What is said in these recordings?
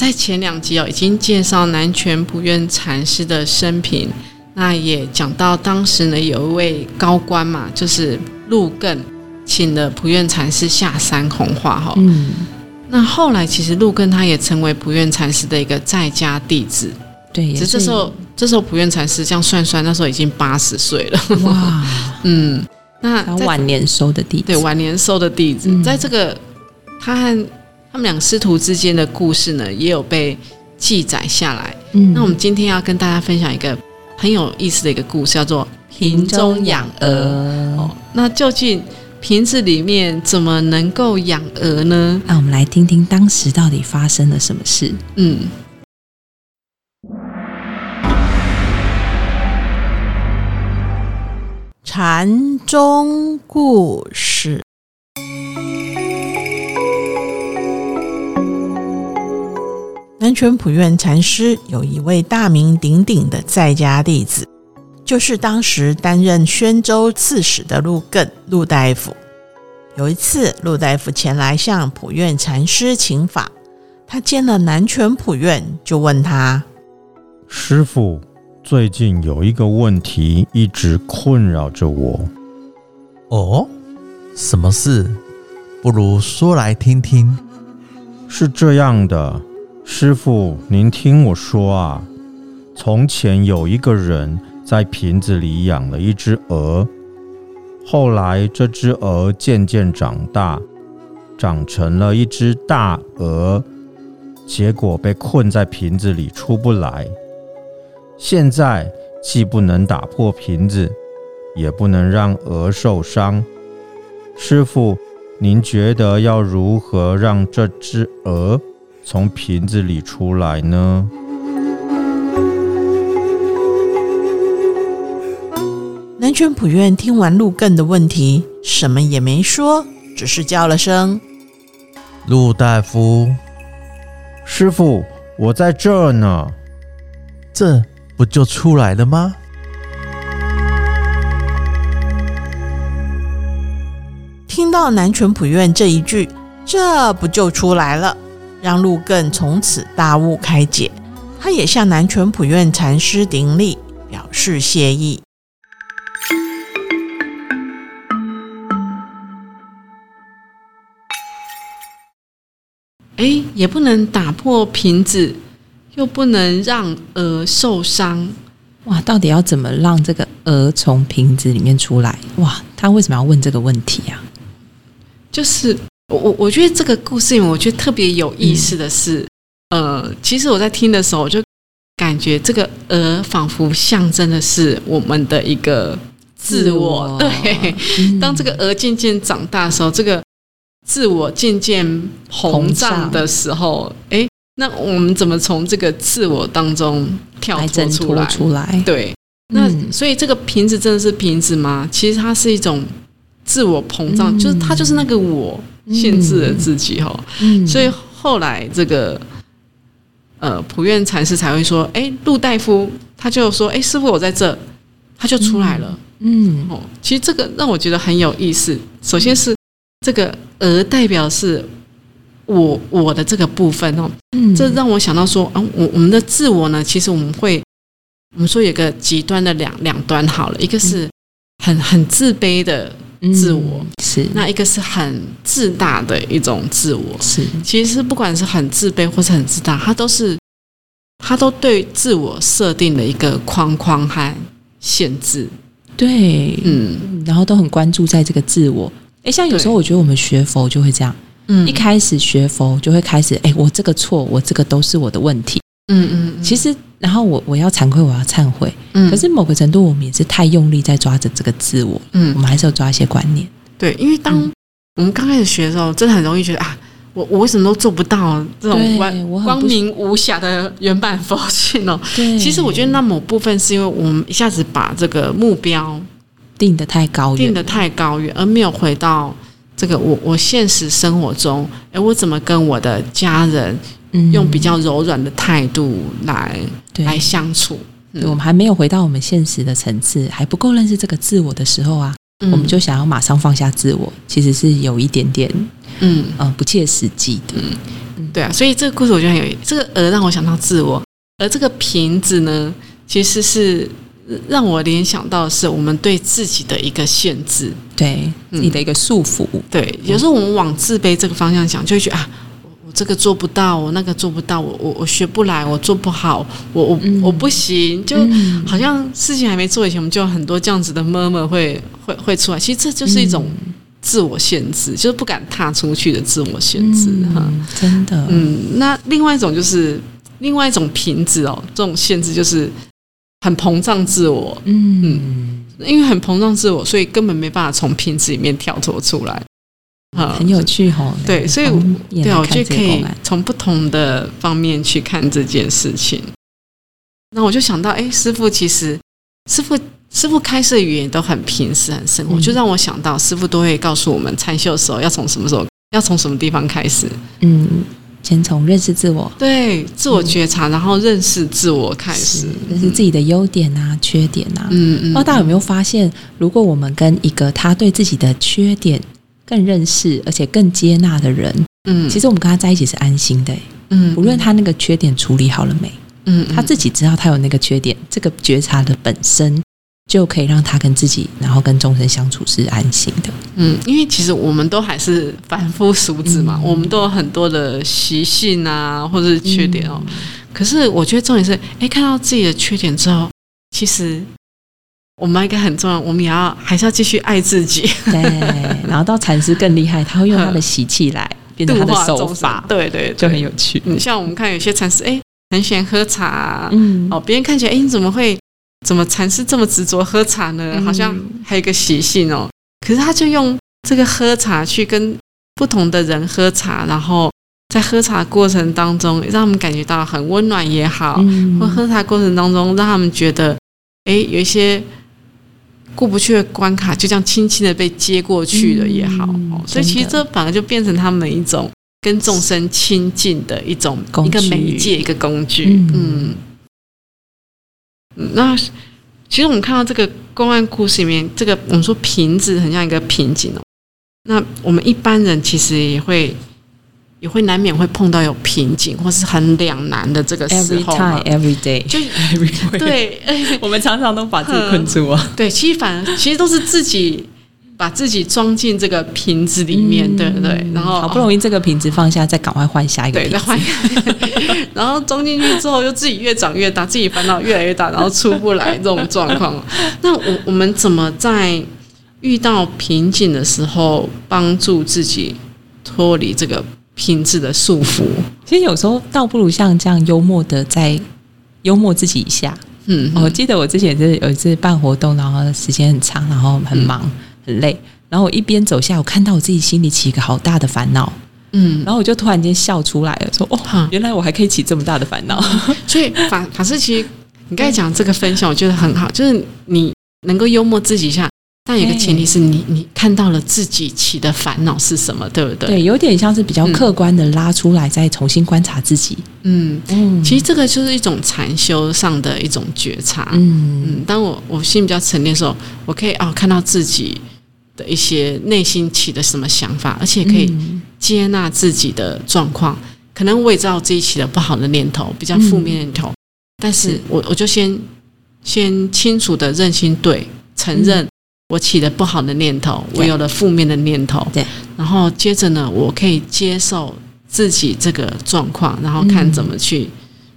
在前两集哦，已经介绍南泉普愿禅师的生平，那也讲到当时呢有一位高官嘛，就是陆艮，请了普愿禅师下山弘化哈。嗯，那后来其实陆艮他也成为普愿禅师的一个在家弟子。对，只是这时候这时候普愿禅师这样算算，那时候已经八十岁了。哇，嗯，那晚年收的弟子，对，晚年收的弟子，在这个他和。他们两师徒之间的故事呢，也有被记载下来。嗯，那我们今天要跟大家分享一个很有意思的一个故事，叫做瓶中养鹅。哦，那究竟瓶子里面怎么能够养鹅呢？那我们来听听当时到底发生了什么事。嗯，禅宗故事。南泉普愿禅师有一位大名鼎鼎的在家弟子，就是当时担任宣州刺史的陆艮陆大夫。有一次，陆大夫前来向普愿禅师请法，他见了南泉普愿，就问他：“师傅，最近有一个问题一直困扰着我。哦，什么事？不如说来听听。是这样的。”师傅，您听我说啊，从前有一个人在瓶子里养了一只鹅，后来这只鹅渐渐长大，长成了一只大鹅，结果被困在瓶子里出不来。现在既不能打破瓶子，也不能让鹅受伤。师傅，您觉得要如何让这只鹅？从瓶子里出来呢？南泉普愿听完陆艮的问题，什么也没说，只是叫了声：“陆大夫，师傅，我在这呢。”这不就出来了吗？听到南泉普愿这一句，这不就出来了？让陆更从此大悟开解，他也向南泉普愿禅师顶礼，表示谢意。哎，也不能打破瓶子，又不能让鹅受伤，哇！到底要怎么让这个鹅从瓶子里面出来？哇！他为什么要问这个问题呀？就是。我我我觉得这个故事里面，我觉得特别有意思的是，呃，其实我在听的时候，我就感觉这个鹅仿佛象征的是我们的一个自我。对，当这个鹅渐渐长大的时候，这个自我渐渐膨胀的时候，哎，那我们怎么从这个自我当中跳脱出来？出来？对，那所以这个瓶子真的是瓶子吗？其实它是一种自我膨胀，就是它就是那个我。限制了自己哈，所以后来这个呃普愿禅师才会说：“哎，陆大夫，他就说：‘哎，师傅，我在这。’他就出来了。嗯，哦，其实这个让我觉得很有意思。首先是这个鹅代表是我我的这个部分哦，这让我想到说啊，我我们的自我呢，其实我们会我们说有个极端的两两端好了，一个是很很自卑的。”自我。是。那一个是很自大的一种自我，是。其实不管是很自卑或是很自大，他都是他都对自我设定了一个框框和限制，对，嗯，然后都很关注在这个自我。哎，像有时候我觉得我们学佛就会这样，嗯，一开始学佛就会开始，哎，我这个错，我这个都是我的问题。嗯嗯，其实，然后我我要惭愧，我要忏悔。嗯，可是某个程度，我们也是太用力在抓着这个自我。嗯，我们还是要抓一些观念。对，因为当我们刚开始学的时候，真的很容易觉得啊，我我为什么都做不到这种对光光明无瑕的原版佛性哦？对，其实我觉得那某部分是因为我们一下子把这个目标定的太高远，定得太高远，而没有回到这个我我现实生活中，哎，我怎么跟我的家人嗯。用比较柔软的态度来、来相处？对我们还没有回到我们现实的层次，还不够认识这个自我的时候啊，嗯。我们就想要马上放下自我，其实是有一点点嗯，呃不切实际的。嗯。对啊，所以这个故事我觉得很有意这个鹅让我想到自我，而这个瓶子呢，其实是让我联想到的是我们对自己的一个限制。对自己的一个束缚，对，有时候我们往自卑这个方向想，就会觉得啊，这个做不到，我那个做不到，我我我学不来，我做不好，我我、嗯我不行，就嗯好像事情还没做以前，我们就有很多这样子的 murmur 会会会出来。其实这就是一种自我限制，就是不敢踏出去的自我限制哈。嗯，真的，嗯，那另外一种就是另外一种瓶子哦，这种限制就是很膨胀自我，嗯因为很膨胀自我，所以根本没办法从瓶子里面跳脱出来。啊很有趣吼。对，所以对啊，我来看觉得可以这个从不同的方面去看这件事情。那我就想到，哎，师傅其实师傅师傅开设语言都很平实、很生活，嗯就让我想到师傅都会告诉我们禅修的时候要从什么时候，要从什么地方开始。嗯，先从认识自我对，自我觉察，然后认识自我开始。认识自己的优点啊、缺点啊。嗯嗯，不知道大家有没有发现，如果我们跟一个他对自己的缺点更认识，而且更接纳的人，嗯，其实我们跟他在一起是安心的。嗯，无论他那个缺点处理好了没，嗯他自己知道他有那个缺点，这个觉察的本身就可以让他跟自己，然后跟众生相处是安心的。嗯，因为其实我们都还是凡夫俗子嘛，嗯我们都有很多的习性啊，或者是缺点哦。可是我觉得重点是，哎，看到自己的缺点之后，其实我们一个很重要，我们也要还是要继续爱自己，对，然后到禅师更厉害，他会用他的习气来 变成他的手法，对对，就很有。趣。嗯，像我们看有些禅师，哎，很喜欢喝茶、啊，嗯，哦，别人看起来，哎，你怎么会怎么禅师这么执着喝茶呢？嗯好像还有一个习性哦。可是他就用这个喝茶去跟不同的人喝茶，然后在喝茶过程当中，让他们感觉到很温暖也好，嗯或喝茶过程当中让他们觉得，哎，有一些过不去的关卡，就这样轻轻的被接过去了也好。所以其实这反而就变成他们一种跟众生亲近的一种工一个媒介，一个工具。嗯嗯嗯，那其实我们看到这个公案故事里面，这个我们说瓶子很像一个瓶颈哦。那我们一般人其实也会也会难免会碰到有瓶颈或是很两难的这个时候 every time, every day，就 everywhere。对，哎 我们常常都把自己困住啊。对，其实反而其实都是自己把自己装进这个瓶子里面，对不对？然后嗯好不容易这个瓶子放下，再赶快换下一个对，瓶子。再换一个，然后装进去之后，又自己越长越大，自己烦恼越来越大，然后出不来这种状况。那我我们怎么在遇到瓶颈的时候，帮助自己脱离这个瓶子的束缚？其实有时候倒不如像这样幽默的在幽默自己一下。嗯，我记得我之前就是有一次办活动，然后时间很长，然后很忙、很累，然后我一边走下，我看到我自己心里起一个好大的烦恼，嗯，然后我就突然间笑出来了，说：“哦哈，原来我还可以起这么大的烦恼。所以法法师其实你刚才讲这个分享，我觉得很好，就是你能够幽默自己一下。但有一个前提是你，你看到了自己起的烦恼是什么，对不”对？对，有点像是比较客观的拉出来，再重新观察自己。嗯，嗯。其实这个就是一种禅修上的一种觉察。嗯。嗯，当我我心比较沉淀的时候，我可以哦看到自己的一些内心起的什么想法，而且可以嗯。接纳自己的状况。可能我也知道自己起了不好的念头，比较负面念头，但是是。我我就先先清楚的认清对，承认我起了不好的念头，我有了负面的念头，对，然后接着呢，我可以接受自己这个状况，然后看怎么去、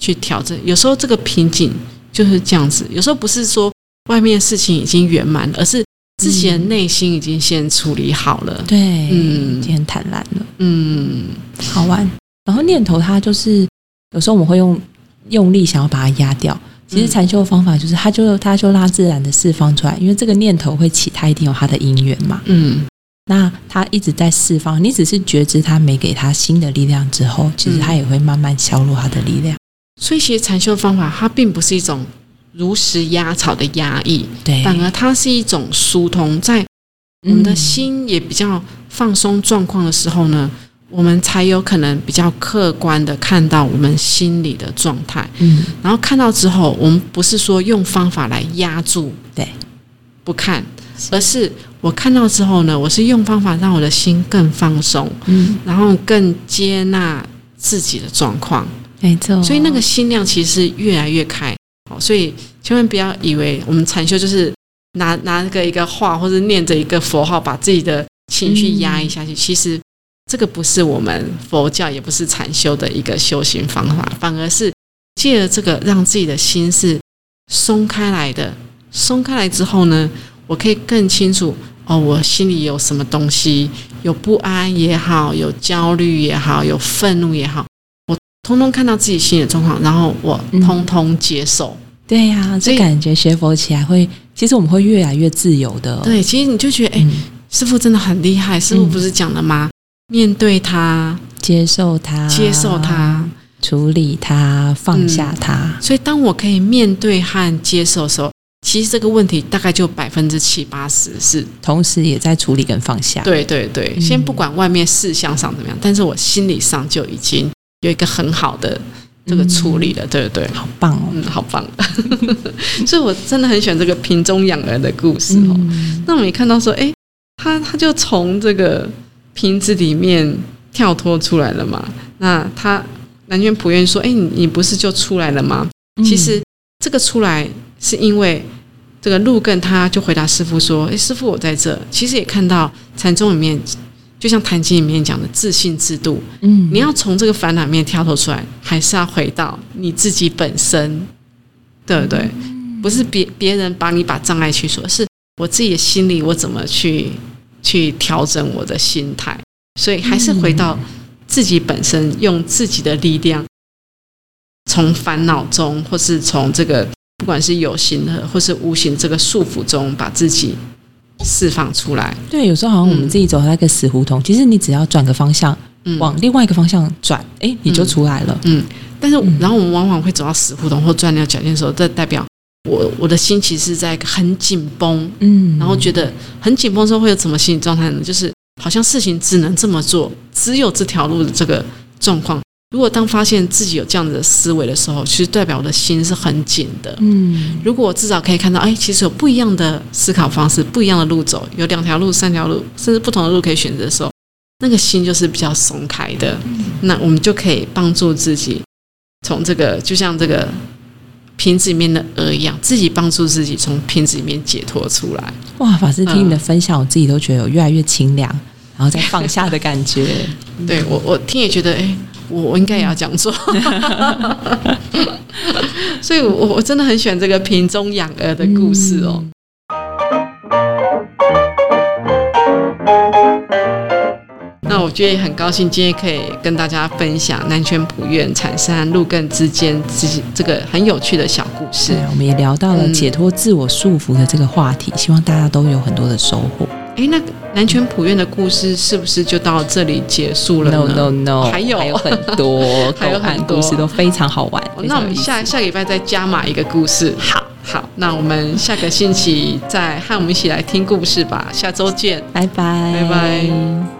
去调整。有时候这个瓶颈就是这样子，有时候不是说外面事情已经圆满了，而是自己的内心已经先处理好了。对，嗯已经很坦然了，嗯好玩。然后念头它就是有时候我们会用用力想要把它压掉。其实禅修的方法就是，它就它就让它自然的释放出来，因为这个念头会起，它一定有它的因缘嘛。嗯那他一直在释放，你只是觉知他没给他新的力量之后，其实他也会慢慢消弱他的力量。所以，其实禅修方法它并不是一种如实压草的压抑，对，反而它是一种疏通，在我们的心也比较放松状况的时候呢，我们才有可能比较客观的看到我们心里的状态。嗯，然后看到之后，我们不是说用方法来压住，对，不看，而是我看到之后呢，我是用方法让我的心更放松，嗯，然后更接纳自己的状况。没错，所以那个心量其实是越来越开，哦，所以千万不要以为我们禅修就是拿拿个一个画或者念着一个佛号，把自己的情绪压抑下去。其实这个不是我们佛教，也不是禅修的一个修行方法，反而是借着这个让自己的心是松开来的。松开来之后呢，我可以更清楚哦，我心里有什么东西，有不安也好，有焦虑也好，有愤怒也好。我通通看到自己心里的状况，然后我通通接受。对呀，这感觉学佛起来会，其实我们会越来越自由的。对，其实你就觉得，哎，师傅真的很厉害。师傅不是讲了吗？面对它，接受它，接受它，处理它，放下他。所以，当我可以面对和接受的时候，其实这个问题大概就百分之七八十是同时也在处理跟放下。对对对，先不管外面事项上怎么样，但是我心理上就已经。有一个很好的这个处理的，对不对？好棒哦，嗯，好棒。所以我真的很喜欢这个瓶中养儿的故事哦。那我们也看到说，哎，他他就从这个瓶子里面跳脱出来了嘛。那他南拳普愿说，哎，你你不是就出来了吗？其实这个出来是因为这个路更，他就回答师傅说，哎，师傅我在这。其实也看到禅宗里面。就像《坛经》里面讲的自信自度，嗯，你要从这个烦恼面跳脱出来，还是要回到你自己本身，对不对？不是别别人把你把障碍去除，是我自己的心里，我怎么去去调整我的心态？所以还是回到自己本身，用自己的力量，从烦恼中，或是从这个不管是有形的或是无形这个束缚中，把自己。释放出来，对，有时候好像我们自己走那个死胡同，其实你只要转个方向，往另外一个方向转，哎，你就出来了。嗯，但是然后我们往往会走到死胡同或钻牛角尖的时候，这代表我我的心其实是在很紧绷，嗯，然后觉得很紧绷之后会有什么心理状态呢？就是好像事情只能这么做，只有这条路的这个状况。如果当发现自己有这样子的思维的时候，其实代表我的心是很紧的。嗯，如果我至少可以看到，哎，其实有不一样的思考方式，不一样的路走，有两条路、三条路，甚至不同的路可以选择的时候，那个心就是比较松开的。那我们就可以帮助自己从这个，就像这个瓶子里面的鹅一样，自己帮助自己从瓶子里面解脱出来。哇，法师听你的分享，我自己都觉得有越来越清凉，然后再放下的感觉。对我，我听也觉得，哎。我我应该也要这样做，所以，我我真的很喜欢这个瓶中养鹅的故事哦。那我觉得也很高兴，今天可以跟大家分享南泉普院产山路更之间这这个很有趣的小故事。我们也聊到了解脱自我束缚的这个话题，希望大家都有很多的收获。哎，那南泉普院的故事是不是就到这里结束了？No No No，还有还有很多，还有很多故事都非常好玩。那我们下下礼拜再加码一个故事。好，好，那我们下个星期再和我们一起来听故事吧。下周见，拜拜，拜拜。